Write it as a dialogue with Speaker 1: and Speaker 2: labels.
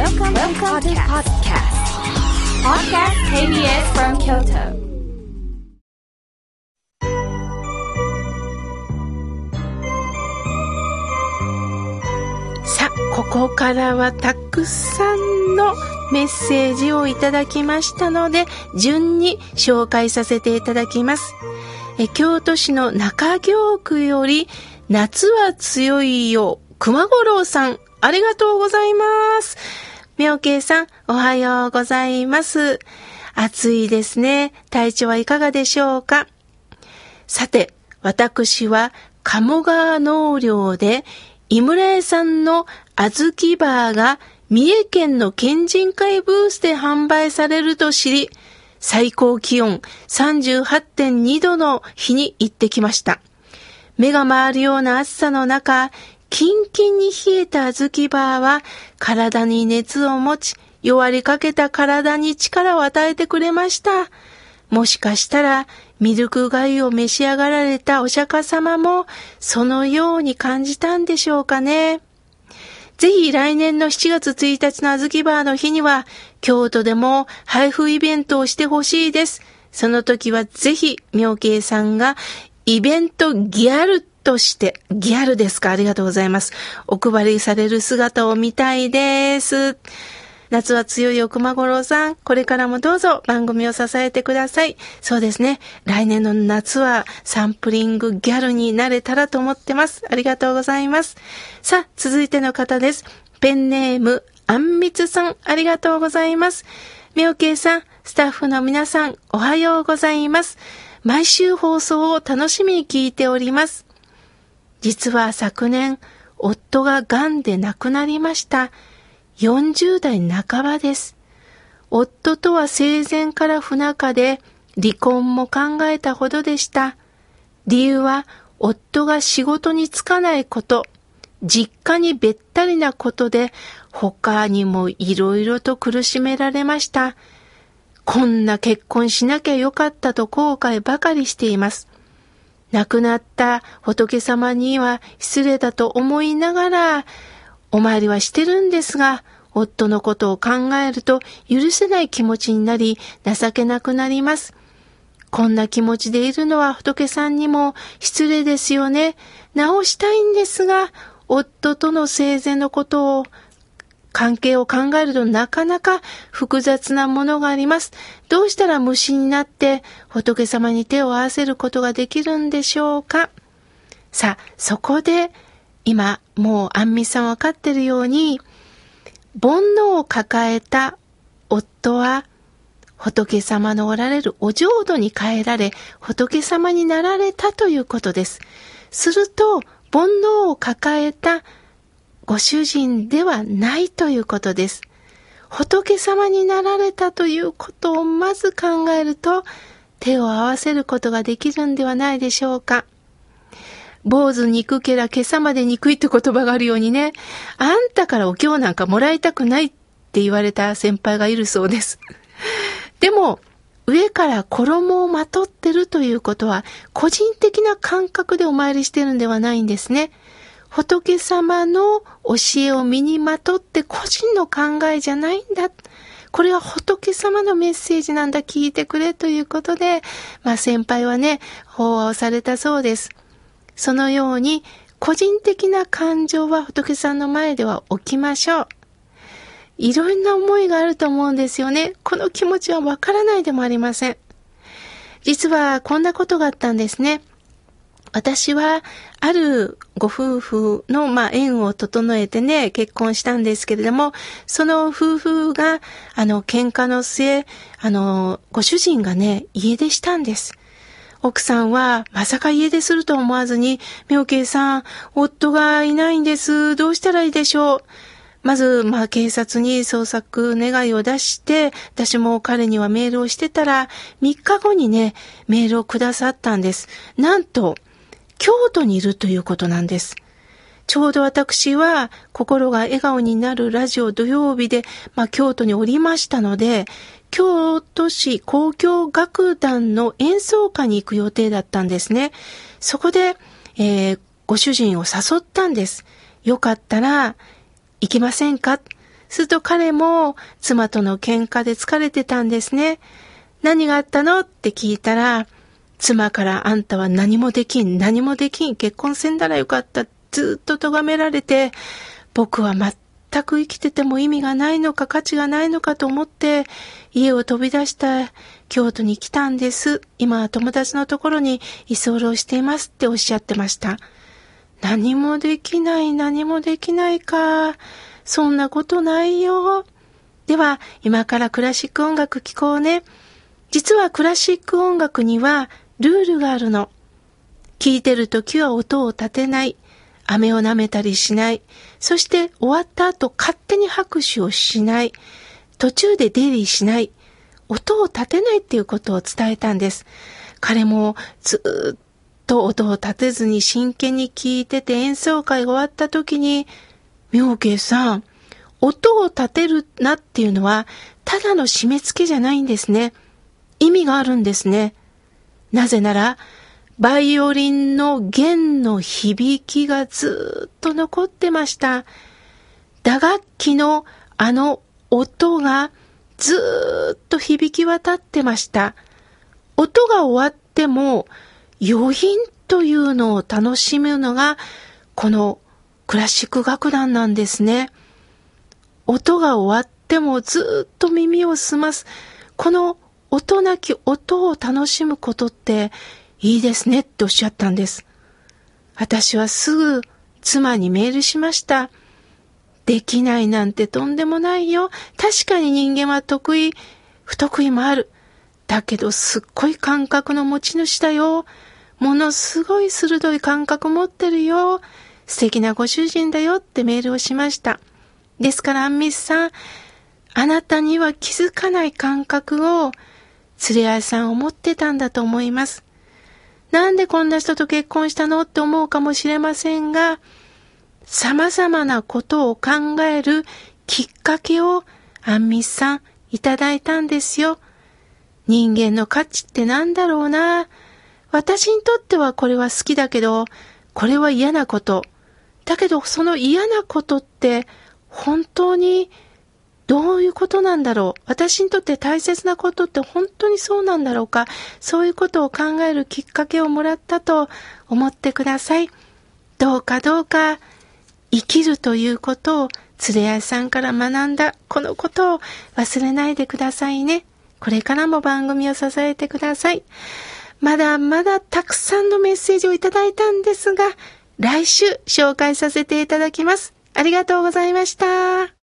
Speaker 1: Welcome, Welcome to podcast. Podcast KBS from Kyoto.
Speaker 2: さあ、ここからはたくさんのメッセージをいただきましたので、順に紹介させていただきます。え京都市の中京区より、夏は強いよ、熊五郎さん、ありがとうございます。妙慶さん、おはようございます。暑いですね。体調はいかがでしょうか？さて、私は鴨川農業で井村屋さんの小豆バーが三重県の県人会ブースで販売されると知り、最高気温38.2度の日に行ってきました。目が回るような暑さの中、キンキンに冷えた小豆バーは体に熱を持ち、弱りかけた体に力を与えてくれました。もしかしたら、ミルク貝を召し上がられたお釈迦様も、そのように感じたんでしょうかね。ぜひ来年の7月1日の小豆バーの日には、京都でも配布イベントをしてほしいです。その時はぜひ、妙慶さんがイベントギャルとして、ギャルですか？ありがとうございます。お配りされる姿を見たいです。夏は強い奥間五郎さん、これからもどうぞ番組を支えてください。そうですね。来年の夏はサンプリングギャルになれたらと思ってます。ありがとうございます。さあ、続いての方です。ペンネーム、あんみつさん、ありがとうございます。みょうけいさん、スタッフの皆さん、おはようございます。毎週放送を楽しみに聞いております。実は昨年、夫が癌で亡くなりました。40代半ばです。夫とは生前から不仲で、離婚も考えたほどでした。理由は、夫が仕事に就かないこと、実家にべったりなことで、他にもいろいろと苦しめられました。こんな結婚しなきゃよかったと後悔ばかりしています。亡くなった仏様には失礼だと思いながら、お参りはしてるんですが、夫のことを考えると許せない気持ちになり、情けなくなります。こんな気持ちでいるのは仏さんにも失礼ですよね。直したいんですが、夫との生前のことを関係を考えるとなかなか複雑なものがあります。どうしたら無心になって仏様に手を合わせることができるんでしょうか？さあ、そこで今もうアンミさんわかってるように煩悩を抱えた夫は仏様のおられるお浄土に変えられ仏様になられたということです。すると煩悩を抱えたご主人ではないということです。仏様になられたということをまず考えると、手を合わせることができるんではないでしょうか。坊主憎けら今朝まで憎いって言葉があるようにね、あんたからお経なんかもらいたくないって言われた先輩がいるそうです。でも、上から衣をまとってるということは、個人的な感覚でお参りしてるんではないんですね。仏様の教えを身にまとって個人の考えじゃないんだ。これは仏様のメッセージなんだ、聞いてくれということで、まあ先輩はね、法話をされたそうです。そのように、個人的な感情は仏さんの前では置きましょう。いろんな思いがあると思うんですよね。この気持ちはわからないでもありません。実はこんなことがあったんですね。私は、あるご夫婦の、まあ、縁を整えてね、結婚したんですけれども、その夫婦が、あの、喧嘩の末、あの、ご主人がね、家出したんです。奥さんは、まさか家出すると思わずに、妙慶さん、夫がいないんです。どうしたらいいでしょう？まず、まあ、警察に捜索願いを出して、私も彼にはメールをしてたら、3日後にね、メールをくださったんです。なんと、京都にいるということなんです。ちょうど私は心が笑顔になるラジオ土曜日で、まあ、京都におりましたので、京都市交響楽団の演奏会に行く予定だったんですね。そこで、えーご主人を誘ったんです。よかったら行きませんか？すると彼も妻との喧嘩で疲れてたんですね。何があったの？って聞いたら、妻からあんたは何もできん、何もできん、結婚せんだらよかった、ずっと咎められて、僕は全く生きてても意味がないのか価値がないのかと思って家を飛び出した京都に来たんです。今は友達のところに居候していますっておっしゃってました。何もできない、何もできないか。そんなことないよ。では、今からクラシック音楽聴こうね。実はクラシック音楽にはルールがあるの。聴いてるときは音を立てない。飴を舐めたりしない。そして終わった後勝手に拍手をしない。途中で出入りしない。音を立てないっていうことを伝えたんです。彼もずっと音を立てずに真剣に聞いてて演奏会が終わった時に、妙慶さん、音を立てるなっていうのは、ただの締め付けじゃないんですね。意味があるんですね。なぜなら、バイオリンの弦の響きがずっと残ってました。打楽器のあの音がずっと響き渡ってました。音が終わっても余韻というのを楽しむのがこのクラシック楽団なんですね。音が終わってもずっと耳を澄ます。この音なき音を楽しむことっていいですねっておっしゃったんです。私はすぐ妻にメールしました。できないなんてとんでもないよ。確かに人間は得意、不得意もある。だけどすっごい感覚の持ち主だよ。ものすごい鋭い感覚持ってるよ。素敵なご主人だよってメールをしました。ですから、アンミスさん、あなたには気づかない感覚を連れ合いさんを持ってたんだと思います。なんでこんな人と結婚したのって思うかもしれませんが、様々なことを考えるきっかけをアンミスさんいただいたんですよ。人間の価値って何だろうな。私にとってはこれは好きだけど、これは嫌なこと。だけどその嫌なことって本当にどういうことなんだろう？私にとって大切なことって本当にそうなんだろうか？そういうことを考えるきっかけをもらったと思ってください。どうかどうか生きるということを連れ合いさんから学んだこのことを忘れないでくださいね。これからも番組を支えてください。まだまだたくさんのメッセージをいただいたんですが、来週紹介させていただきます。ありがとうございました。